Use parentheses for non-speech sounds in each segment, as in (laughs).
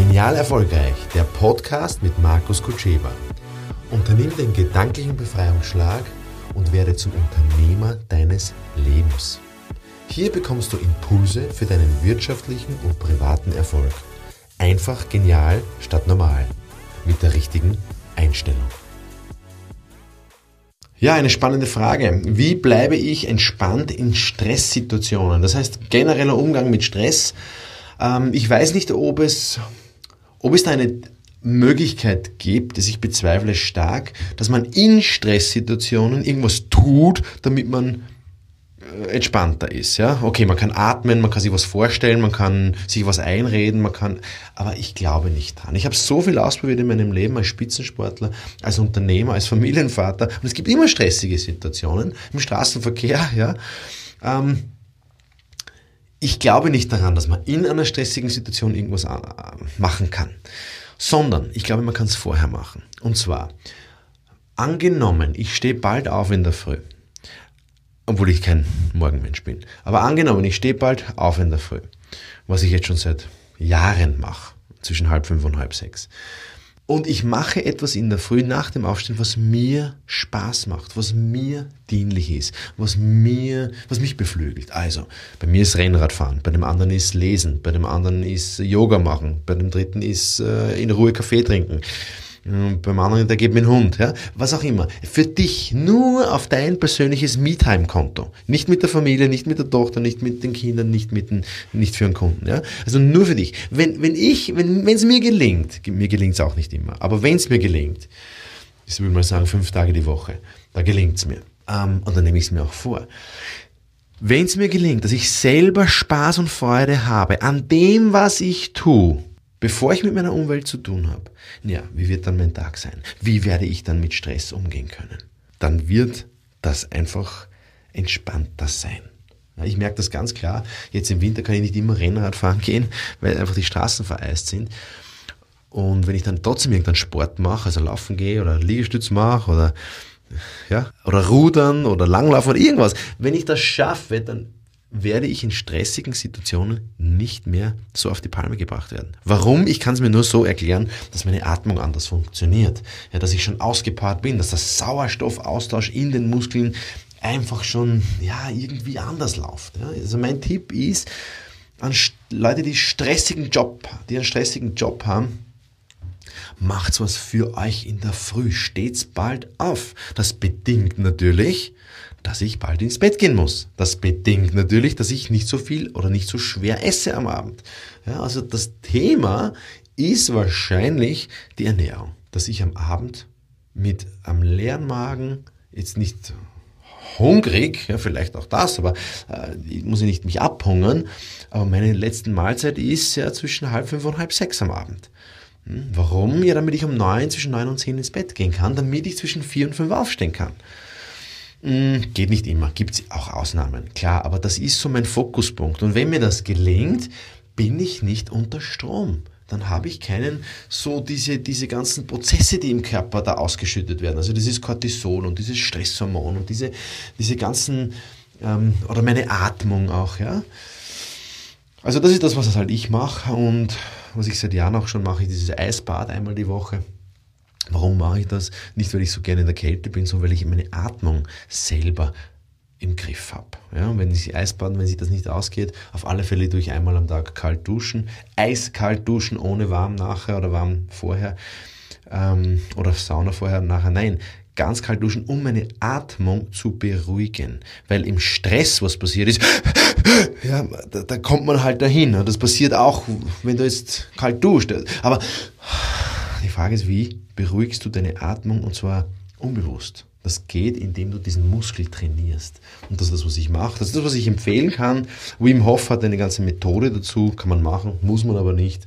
Genial Erfolgreich, der Podcast mit Markus Kutscheba. Unternimm den gedanklichen Befreiungsschlag und werde zum Unternehmer deines Lebens. Hier bekommst du Impulse für deinen wirtschaftlichen und privaten Erfolg. Einfach genial statt normal. Mit der richtigen Einstellung. Ja, eine spannende Frage. Wie bleibe ich entspannt in Stresssituationen? Das heißt, genereller Umgang mit Stress. Ähm, ich weiß nicht, ob es, ob es da eine Möglichkeit gibt, dass ich bezweifle stark, dass man in Stresssituationen irgendwas tut, damit man äh, entspannter ist. Ja? Okay, man kann atmen, man kann sich was vorstellen, man kann sich was einreden, man kann, aber ich glaube nicht dran. Ich habe so viel ausprobiert in meinem Leben als Spitzensportler, als Unternehmer, als Familienvater und es gibt immer stressige Situationen im Straßenverkehr. Ja? Ähm, ich glaube nicht daran, dass man in einer stressigen Situation irgendwas äh, machen kann, sondern ich glaube, man kann es vorher machen. Und zwar, angenommen, ich stehe bald auf in der Früh obwohl ich kein Morgenmensch bin. Aber angenommen, ich stehe bald auf in der Früh, was ich jetzt schon seit Jahren mache, zwischen halb fünf und halb sechs. Und ich mache etwas in der Früh nach dem Aufstehen, was mir Spaß macht, was mir dienlich ist, was mir, was mich beflügelt. Also, bei mir ist Rennradfahren, bei dem anderen ist Lesen, bei dem anderen ist Yoga machen, bei dem dritten ist äh, in Ruhe Kaffee trinken beim anderen, der gibt mir einen Hund, ja, was auch immer. Für dich nur auf dein persönliches Me-Time-Konto. Nicht mit der Familie, nicht mit der Tochter, nicht mit den Kindern, nicht mit den, nicht für einen Kunden, ja. Also nur für dich. Wenn, wenn ich, wenn, wenn es mir gelingt, mir gelingt es auch nicht immer, aber wenn es mir gelingt, ich würde mal sagen, fünf Tage die Woche, da gelingt es mir. Ähm, und dann nehme ich es mir auch vor. Wenn es mir gelingt, dass ich selber Spaß und Freude habe an dem, was ich tue, Bevor ich mit meiner Umwelt zu tun habe, ja, wie wird dann mein Tag sein? Wie werde ich dann mit Stress umgehen können? Dann wird das einfach entspannter sein. Ich merke das ganz klar. Jetzt im Winter kann ich nicht immer Rennrad fahren gehen, weil einfach die Straßen vereist sind. Und wenn ich dann trotzdem irgendeinen Sport mache, also laufen gehe oder Liegestütz mache oder ja, oder rudern oder langlaufen oder irgendwas, wenn ich das schaffe, dann werde ich in stressigen Situationen nicht mehr so auf die Palme gebracht werden. Warum? Ich kann es mir nur so erklären, dass meine Atmung anders funktioniert. Ja, dass ich schon ausgepowert bin, dass der Sauerstoffaustausch in den Muskeln einfach schon ja, irgendwie anders läuft. Ja, also mein Tipp ist, an Leute, die stressigen Job, die einen stressigen Job haben, macht's was für euch in der Früh. Steht's bald auf. Das bedingt natürlich, dass ich bald ins Bett gehen muss. Das bedingt natürlich, dass ich nicht so viel oder nicht so schwer esse am Abend. Ja, also das Thema ist wahrscheinlich die Ernährung, dass ich am Abend mit einem leeren Magen jetzt nicht hungrig, ja, vielleicht auch das, aber äh, ich muss ja nicht mich abhungern, aber meine letzte Mahlzeit ist ja zwischen halb fünf und halb sechs am Abend. Hm, warum? Ja, damit ich um neun, zwischen neun und zehn ins Bett gehen kann, damit ich zwischen vier und fünf aufstehen kann. Hm, geht nicht immer, gibt es auch Ausnahmen, klar, aber das ist so mein Fokuspunkt. Und wenn mir das gelingt, bin ich nicht unter Strom. Dann habe ich keinen, so diese, diese ganzen Prozesse, die im Körper da ausgeschüttet werden. Also dieses Cortisol und dieses Stresshormon und diese, diese ganzen, ähm, oder meine Atmung auch, ja. Also das ist das, was halt ich mache und was ich seit Jahren auch schon mache, dieses Eisbad einmal die Woche. Warum mache ich das? Nicht, weil ich so gerne in der Kälte bin, sondern weil ich meine Atmung selber im Griff habe. Ja, und wenn ich Eisbaden, wenn sich das nicht ausgeht, auf alle Fälle tue ich einmal am Tag kalt duschen, eiskalt duschen, ohne warm nachher oder warm vorher ähm, oder Sauna vorher und nachher. Nein, ganz kalt duschen, um meine Atmung zu beruhigen. Weil im Stress, was passiert ist, (laughs) ja, da, da kommt man halt dahin. Das passiert auch, wenn du jetzt kalt duscht. Aber die Frage ist, wie beruhigst du deine Atmung und zwar unbewusst? Das geht, indem du diesen Muskel trainierst. Und das ist das, was ich mache. Das ist das, was ich empfehlen kann. Wim Hof hat eine ganze Methode dazu, kann man machen, muss man aber nicht.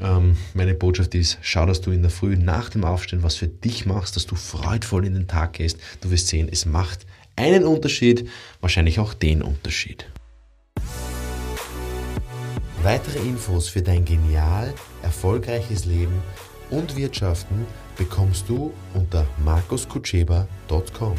Ähm, meine Botschaft ist, schau, dass du in der Früh nach dem Aufstehen was für dich machst, dass du freudvoll in den Tag gehst. Du wirst sehen, es macht einen Unterschied, wahrscheinlich auch den Unterschied. Weitere Infos für dein genial erfolgreiches Leben und Wirtschaften bekommst du unter markuskutscheba.com.